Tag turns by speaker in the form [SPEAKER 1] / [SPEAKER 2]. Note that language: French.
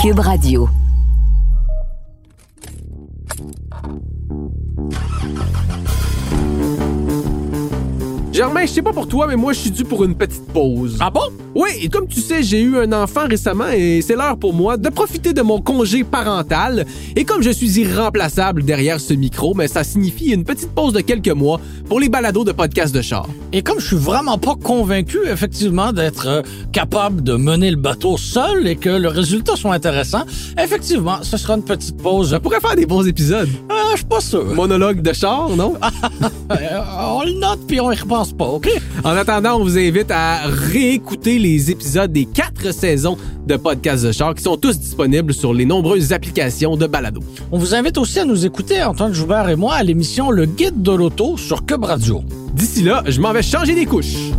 [SPEAKER 1] Cube Radio.
[SPEAKER 2] Germain, je sais pas pour toi, mais moi, je suis dû pour une petite pause.
[SPEAKER 3] Ah bon?
[SPEAKER 2] Oui, et comme tu sais, j'ai eu un enfant récemment et c'est l'heure pour moi de profiter de mon congé parental. Et comme je suis irremplaçable derrière ce micro, mais ça signifie une petite pause de quelques mois pour les balados de podcast de char.
[SPEAKER 3] Et comme je suis vraiment pas convaincu, effectivement, d'être euh, capable de mener le bateau seul et que le résultat soit intéressant, effectivement, ce sera une petite pause.
[SPEAKER 2] Je pourrais faire des bons épisodes.
[SPEAKER 3] Ah, je suis pas sûr.
[SPEAKER 2] Monologue de char, non?
[SPEAKER 3] Euh, on le note puis on y repense pas, OK?
[SPEAKER 2] En attendant, on vous invite à réécouter les épisodes des quatre saisons de Podcast de char qui sont tous disponibles sur les nombreuses applications de balado.
[SPEAKER 3] On vous invite aussi à nous écouter, Antoine Joubert et moi, à l'émission Le Guide de l'auto sur Cube Radio.
[SPEAKER 2] D'ici là, je m'en vais changer des couches.